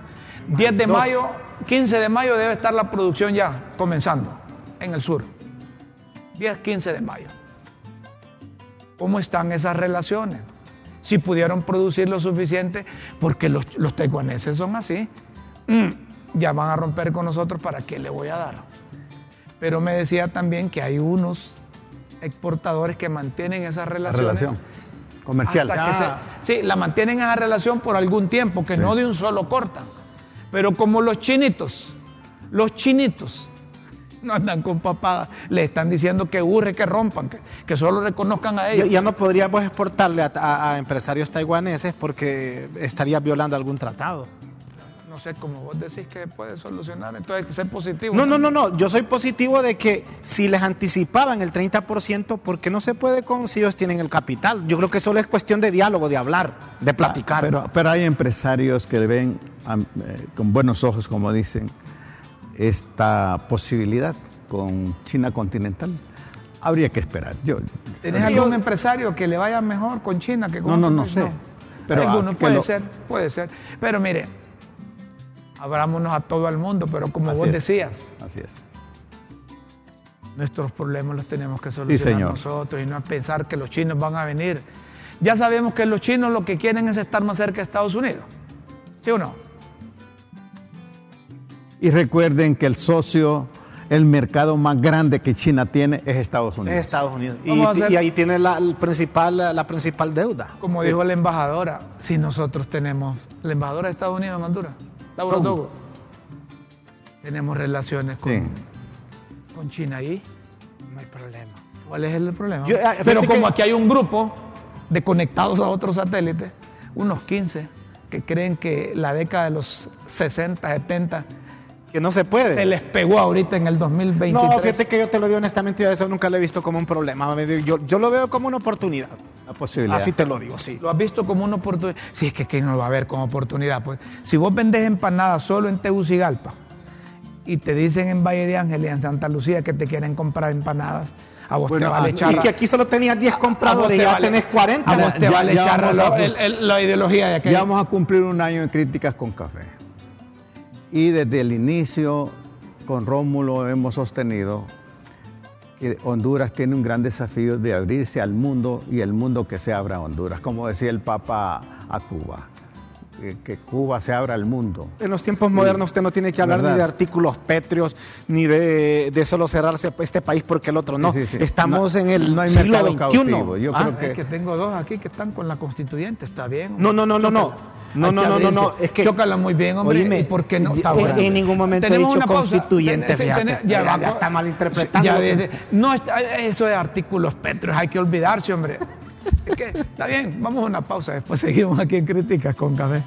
10 de mayo, 15 de mayo debe estar la producción ya comenzando en el sur. 10, 15 de mayo. ¿Cómo están esas relaciones? Si pudieron producir lo suficiente, porque los, los taiwaneses son así. Mm, ya van a romper con nosotros, ¿para qué le voy a dar? Pero me decía también que hay unos exportadores que mantienen esas La relaciones. relación comercial. Ah. se- sí, la mantienen esa relación por algún tiempo, que Sí. no de un solo cortan. Pero como los chinitos, los chinitos, no andan con papadas, le están diciendo que urge, que rompan, que, que solo reconozcan a ellos. Ya, no podríamos exportarle a, a- a empresarios taiwaneses porque estaría violando algún tratado. No sé, como vos decís que puede solucionar, entonces hay que ser positivo. No, no, no, no. Yo soy positivo de que si les anticipaban el 30%, ¿por qué no se puede con si ellos tienen el capital? Yo creo que solo es cuestión de diálogo, de hablar, de platicar. Pero, pero hay empresarios que ven eh, con buenos ojos, como dicen, esta posibilidad con China continental. Habría que esperar. Yo, ¿Tenés algún empresario que le vaya mejor con China que con No, no, no sé. Pero, Alguno ah, que puede lo- ser, puede ser. Pero mire, abrámonos a todo el mundo, pero como Así vos es. decías, así es. nuestros problemas los tenemos que solucionar señor. nosotros y no pensar que los chinos van a venir. Ya sabemos que los chinos lo que quieren es estar más cerca de Estados Unidos. ¿Sí o no? Y recuerden que el socio, el mercado más grande que China tiene es Estados es Unidos. Estados Unidos. Y, ahí tiene la, el principal, la principal deuda. Como dijo la embajadora, si nosotros tenemos, la embajadora de Estados Unidos en Honduras, Laura tenemos relaciones con, Sí. con China ahí. No hay problema. ¿Cuál es el problema? Yo, eh, Pero como que- aquí hay un grupo de conectados a otros satélites, unos 15, que creen que la década de los 60, 70 Que no se puede. se les pegó ahorita en el 2023. No, fíjate que yo te lo digo honestamente, yo eso nunca lo he visto como un problema. Yo, yo lo veo como una oportunidad. La posibilidad. Así te lo digo, sí. ¿Lo has visto como una oportunidad? Sí, es que ¿quién no lo va a ver como oportunidad? Pues si vos vendés empanadas solo en Tegucigalpa y te dicen en Valle de Ángeles y en Santa Lucía que te quieren comprar empanadas, a vos Bueno, te vale echar. Y que aquí solo tenías 10 a vos compradores, te ya vale- tenés 40. A vos te ya- vale echar vamos lo- a- el- el- la ideología de aquel. Ya vamos a cumplir un año en críticas con café. Y desde el inicio, con Rómulo hemos sostenido que Honduras tiene un gran desafío de abrirse al mundo y el mundo que se abra a Honduras, como decía el Papa a Cuba, que, que Cuba se abra al mundo. En los tiempos modernos usted no tiene que hablar ¿Verdad? ni de artículos pétreos, ni de, de solo cerrarse este país porque el otro no. Sí, sí, sí. Estamos No- en el no hay siglo mercado XXI. Yo Ah, creo que- Es que tengo dos aquí que están con la constituyente, está bien. No, no, no, no, no. No, no, no, no, no. Es que. Chócala muy bien, hombre. Oíme, ¿Y por qué no? Está en, bueno. en ningún momento he Tenemos dicho constituyente, fíjate. ya, va, ya está malinterpretando. ya desde- no, eso de artículos petros, hay que olvidarse, hombre. Es que, está bien, vamos a una pausa, después seguimos aquí en Críticas con Café.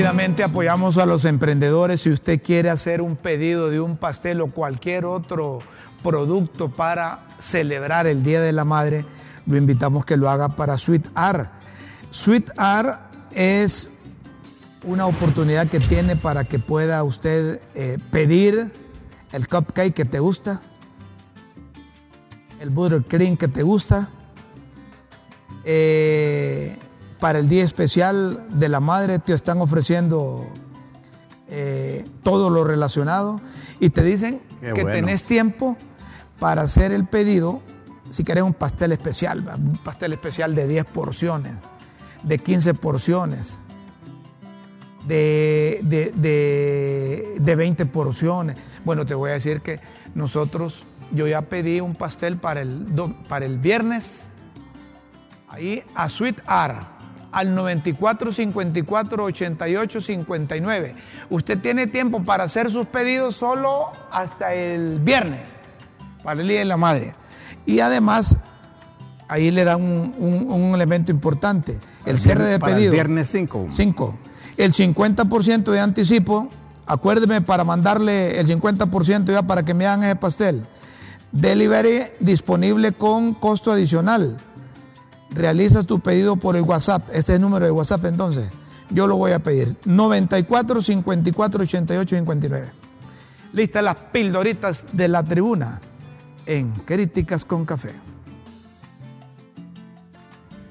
Rápidamente apoyamos a los emprendedores. Si usted quiere hacer un pedido de un pastel o cualquier otro producto para celebrar el Día de la Madre, lo invitamos que lo haga para Sweet Art. Sweet Art es una oportunidad que tiene para que pueda usted eh, pedir el cupcake que te gusta, el buttercream que te gusta, eh, para el día especial de la madre te están ofreciendo eh, todo lo relacionado y te dicen Qué que bueno. tenés tiempo para hacer el pedido si querés un pastel especial, un pastel especial de 10 porciones, de 15 porciones, de, de, de- de 20 porciones. Bueno, te voy a decir que nosotros, yo ya pedí un pastel para el, para el viernes ahí a Sweet Art al 94 54 88 59. Usted tiene tiempo para hacer sus pedidos solo hasta el viernes, para el Día de la Madre. Y además, ahí le dan un, un- un elemento importante, el cierre de Para el pedido. viernes 5. 5. El 50% de anticipo, acuérdeme para mandarle el 50% ya para que me hagan ese pastel. Delivery disponible con costo adicional. Realizas tu pedido por el WhatsApp. Este es el número de WhatsApp entonces. Yo lo voy a pedir. 94 54 88 59. Listas las pildoritas de la tribuna en Críticas con Café.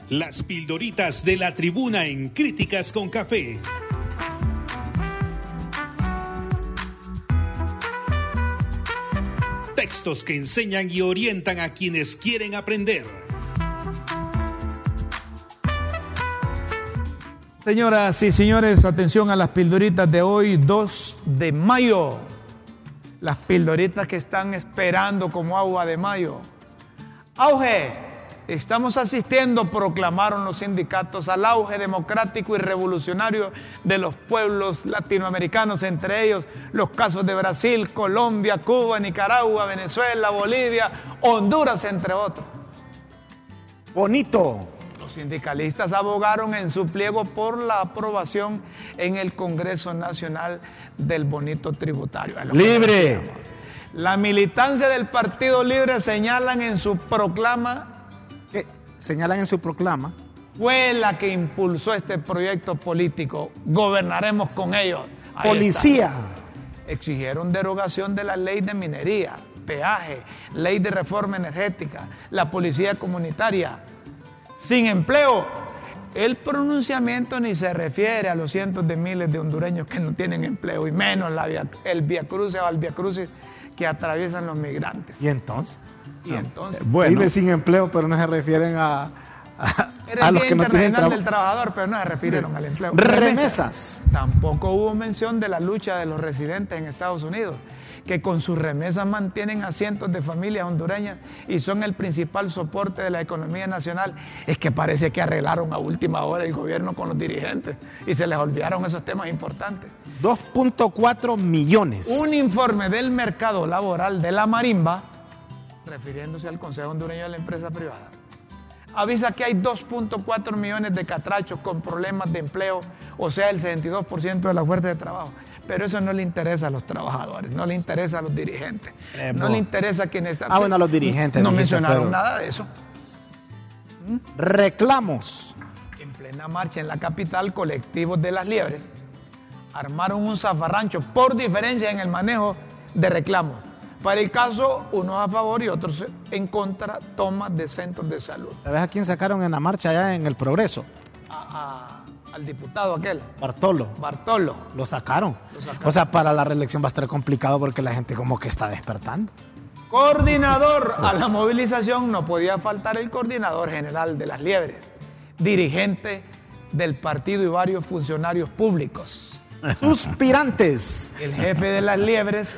Las pildoritas de la tribuna en Críticas con Café. Textos que enseñan y orientan a quienes quieren aprender. Señoras y señores, atención a las pildoritas de hoy, 2 de mayo. Las pildoritas que están esperando como agua de mayo. Auge, estamos asistiendo, proclamaron los sindicatos, al auge democrático y revolucionario de los pueblos latinoamericanos, entre ellos los casos de Brasil, Colombia, Cuba, Nicaragua, Venezuela, Bolivia, Honduras, entre otros. Bonito. Los sindicalistas abogaron en su pliego por la aprobación en el Congreso Nacional del bonito tributario. Libre. La militancia del Partido Libre señalan en su proclama Que señalan en su proclama. fue la que impulsó este proyecto político. Gobernaremos con ellos. Ahí Policía. está. Exigieron derogación de la ley de minería, peaje, ley de reforma energética, la policía comunitaria. Sin empleo. El pronunciamiento ni se refiere a los cientos de miles de hondureños que no tienen empleo y menos la via- el via crucis o al via crucis que atraviesan los migrantes. ¿Y entonces? Y entonces, Bueno, Vive sin empleo, pero no se refieren a, a, era a el los Día que no tienen trabajo. del Trabajador, pero no se refirieron al empleo. Remesas. Tampoco hubo mención de la lucha de los residentes en Estados Unidos, que con sus remesas mantienen a cientos de familias hondureñas y son el principal soporte de la economía nacional. Es que parece que arreglaron a última hora el gobierno con los dirigentes y se les olvidaron esos temas importantes. 2.4 millones. Un informe del mercado laboral de la marimba, refiriéndose al Consejo Hondureño de la Empresa Privada, avisa que hay 2.4 millones de catrachos con problemas de empleo, o sea, el 62% de la fuerza de trabajo. Pero eso no le interesa a los trabajadores, no le interesa a los dirigentes, Eh, no le interesa a quienes están... Ah, bueno, a los dirigentes, No mencionaron pero- nada de eso. Reclamos. En plena marcha en la capital, colectivos de las liebres armaron un zafarrancho por diferencia en el manejo de reclamos. Para el caso, unos a favor y otros en contra, toma de centros de salud. ¿Sabes a quién sacaron en la marcha allá en el Progreso? Al diputado aquel, Bartolo. Bartolo. Lo sacaron. Lo sacaron. O sea, para la reelección va a estar complicado porque la gente como que está despertando. Coordinador a la movilización, no podía faltar el coordinador general de las liebres, dirigente del partido y varios funcionarios públicos. Suspirantes. El jefe de las liebres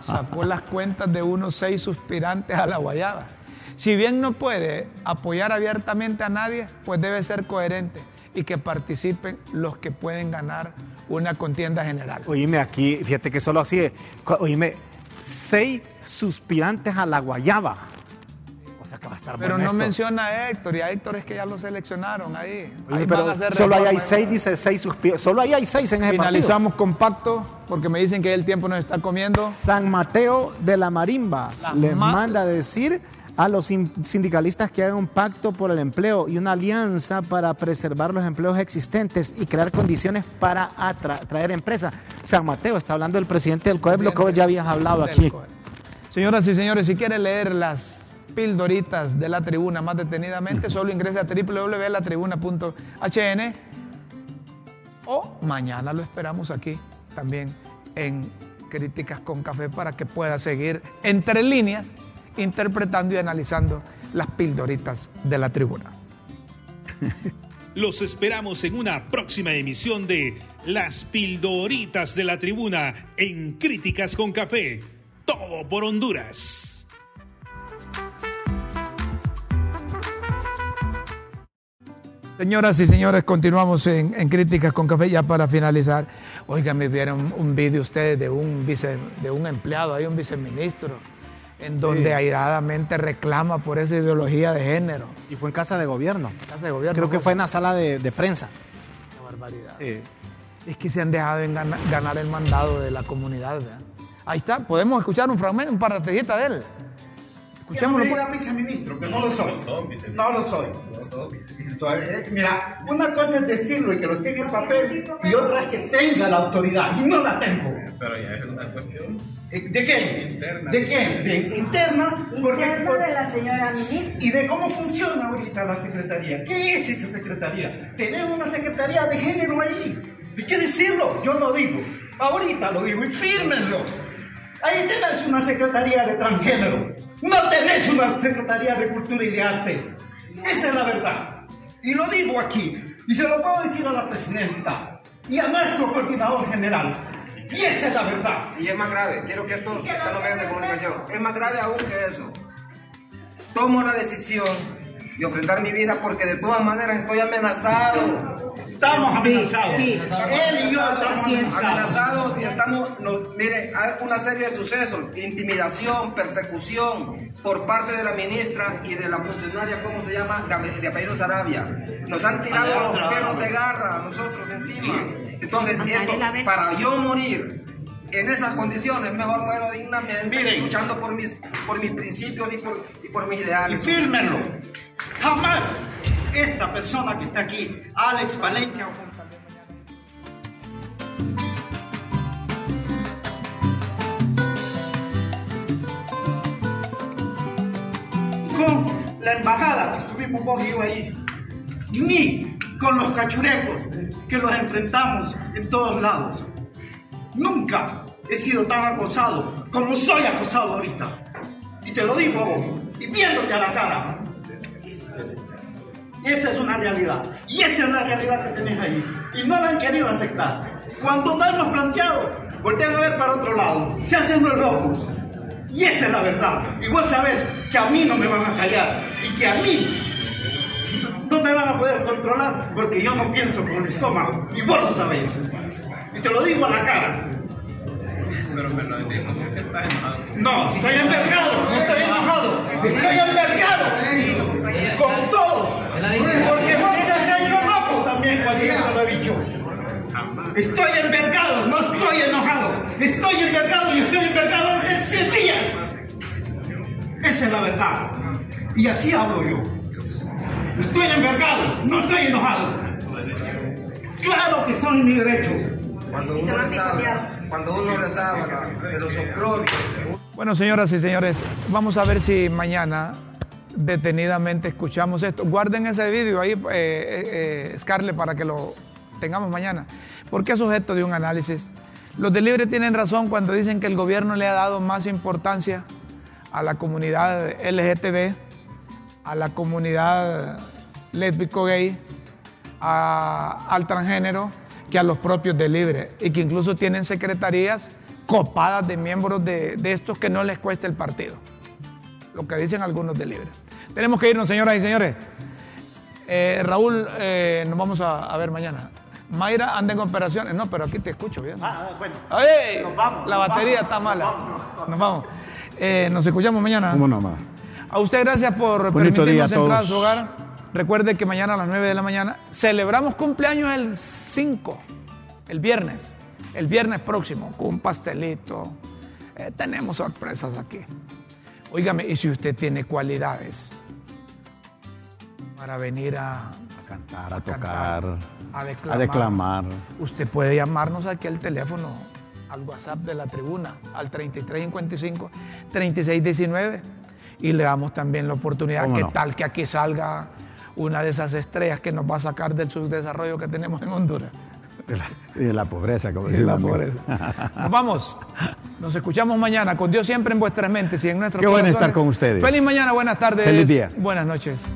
sacó las cuentas de unos seis suspirantes a la guayaba. Si bien no puede apoyar abiertamente a nadie, pues debe ser coherente y que participen los que pueden ganar una contienda general. Oíme, aquí, fíjate que solo así es. Oíme, seis suspirantes a la guayaba. O sea que va a estar Pero no esto. menciona a Héctor y a Héctor es que ya lo seleccionaron ahí. Ahí pero van a hacer solo ahí hay seis, dice seis suspirantes. Solo ahí hay seis en ese. Finalizamos con pacto porque me dicen que el tiempo nos está comiendo. San Mateo de la Marimba La les ma- manda a decir a los sin- sindicalistas que hagan un pacto por el empleo y una alianza para preservar los empleos existentes y crear condiciones para atra- atraer empresas. San Mateo está hablando del presidente del COEP, lo que ya habías hablado aquí. Señoras y señores, si quiere leer las pildoritas de la tribuna más detenidamente, solo ingrese a www.latribuna.hn o mañana lo esperamos aquí también en Críticas con Café para que pueda seguir entre líneas interpretando y analizando las pildoritas de la tribuna. Los esperamos en una próxima emisión de Las Pildoritas de la Tribuna en Críticas con Café. Todo por Honduras. Señoras y señores, continuamos en, en Críticas con Café ya para finalizar. Oigan, me vieron un vídeo ustedes de un, vice, de un empleado, hay un viceministro, en donde Sí. airadamente reclama por esa ideología de género. Y fue en casa de gobierno. Casa de gobierno, Creo que cosa. fue en la sala de, de prensa. Qué barbaridad. Sí. Es que se han dejado en gana- ganar el mandado de la comunidad. ¿verdad? Ahí está, podemos escuchar un fragmento, un partecita de él. Que no Escuchémoslo. me pues. viceministro, que no lo soy. No lo soy. Mira, una cosa es decirlo y que lo esté en el papel, y otra es que tenga la autoridad, y no la tengo. Pero ya es una cuestión ¿De qué? Interna. ¿De qué? De interna. Porque, Interna de la señora ministra. y de cómo funciona ahorita la secretaría. ¿Qué es esa secretaría? Tener una secretaría de género ahí. Hay que decirlo, yo lo digo. Ahorita lo digo y fírmenlo. Ahí tenés una secretaría de transgénero. No tenés una secretaría de cultura y de artes. Esa es la verdad. Y lo digo aquí. Y se lo puedo decir a la presidenta y a nuestro coordinador general. Y esa es la verdad. Y es más grave, quiero que esto está en los medios de comunicación, es más grave aún que eso. Tomo la decisión de ofrendar mi vida porque de todas maneras estoy amenazado. Estamos amenazados. Él y yo estamos amenazados. Amenazados y estamos, nos, mire, hay una serie de sucesos, intimidación, persecución por parte de la ministra y de la funcionaria, ¿cómo se llama? De, de apellido Sarabia. Nos han tirado los perros de garra a nosotros encima. Entonces, esto, para yo morir en esas condiciones, mejor muero dignamente, Miren. luchando por mis, por mis principios y por, y por mis Y ideales. fírmenlo. Jamás esta persona que está aquí, Alex Valencia, con la embajada que estuvimos vos ahí, ni con los cachurecos que los enfrentamos en todos lados. Nunca he sido tan acosado como soy acosado ahorita. Y te lo digo a vos, y viéndote a la cara. Esa es una realidad. Y esa es la realidad que tenés ahí. Y no la han querido aceptar. Cuando no hemos planteado, voltean a ver para otro lado. Se hacen los locos. Y esa es la verdad. Y vos sabés que a mí no me van a callar. Y que a mí no me van a poder controlar porque yo no pienso con el estómago. Y vos lo sabés. Y te lo digo a la cara. Pero me lo decimos, ¿por qué estás enojado? No, estoy envergado, no estoy enojado. Estoy envergado con todos. Porque vos te has hecho loco también cuando yo te lo he dicho. Estoy envergado, no estoy enojado. Estoy envergado y estoy envergado desde 100 días. Esa es la verdad. Y así hablo yo. Estoy envergado, no estoy enojado. Claro que estoy en mi derecho. Cuando uno rezaba, cuando uno rezaba de los oprobios, Bueno, señoras y señores, vamos a ver si mañana detenidamente escuchamos esto. Guarden ese vídeo ahí, eh, eh, eh, Scarlett, para que lo tengamos mañana. Porque es objeto de un análisis. Los de Libre tienen razón cuando dicen que el gobierno le ha dado más importancia a la comunidad LGTB, a la comunidad lésbico-gay, al transgénero, que a los propios de Libre. Y que incluso tienen secretarías copadas de miembros de, estos que no les cuesta el partido. Lo que dicen algunos de Libre. Tenemos que irnos, señoras y señores. Eh, Raúl, eh, nos vamos a, a ver mañana. Mayra anda en operaciones. No, pero aquí te escucho bien. Ah, bueno. ¡Ey! Nos vamos, La nos batería vamos, está mala. vamos, nos vamos. Nos vamos. Eh, nos escuchamos mañana. ¿Cómo no, ma? A usted gracias por Bonito permitirnos entrar a su hogar. Recuerde que mañana a las 9 de la mañana celebramos cumpleaños el 5, el viernes, el viernes próximo, con un pastelito. Eh, tenemos sorpresas aquí. Óigame, y si usted tiene cualidades para venir a, A cantar, a, a tocar, cantar, a declamar, a declamar. usted puede llamarnos aquí al teléfono, al WhatsApp de la tribuna, al 3355 3619 y le damos también la oportunidad. ¿Cómo ¿Qué no? tal que aquí salga una de esas estrellas que nos va a sacar del subdesarrollo que tenemos en Honduras? De la, y de la pobreza, como decía la pobreza. Nos vamos. Nos escuchamos mañana con Dios siempre en vuestras mentes y en nuestros Qué bueno corazones. estar con ustedes. Feliz mañana, buenas tardes. Feliz día. Buenas noches.